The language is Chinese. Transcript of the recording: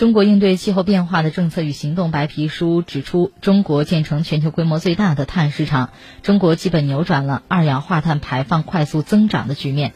中国应对气候变化的政策与行动白皮书指出中国建成全球规模最大的碳市场中国基本扭转了二氧化碳排放快速增长的局面。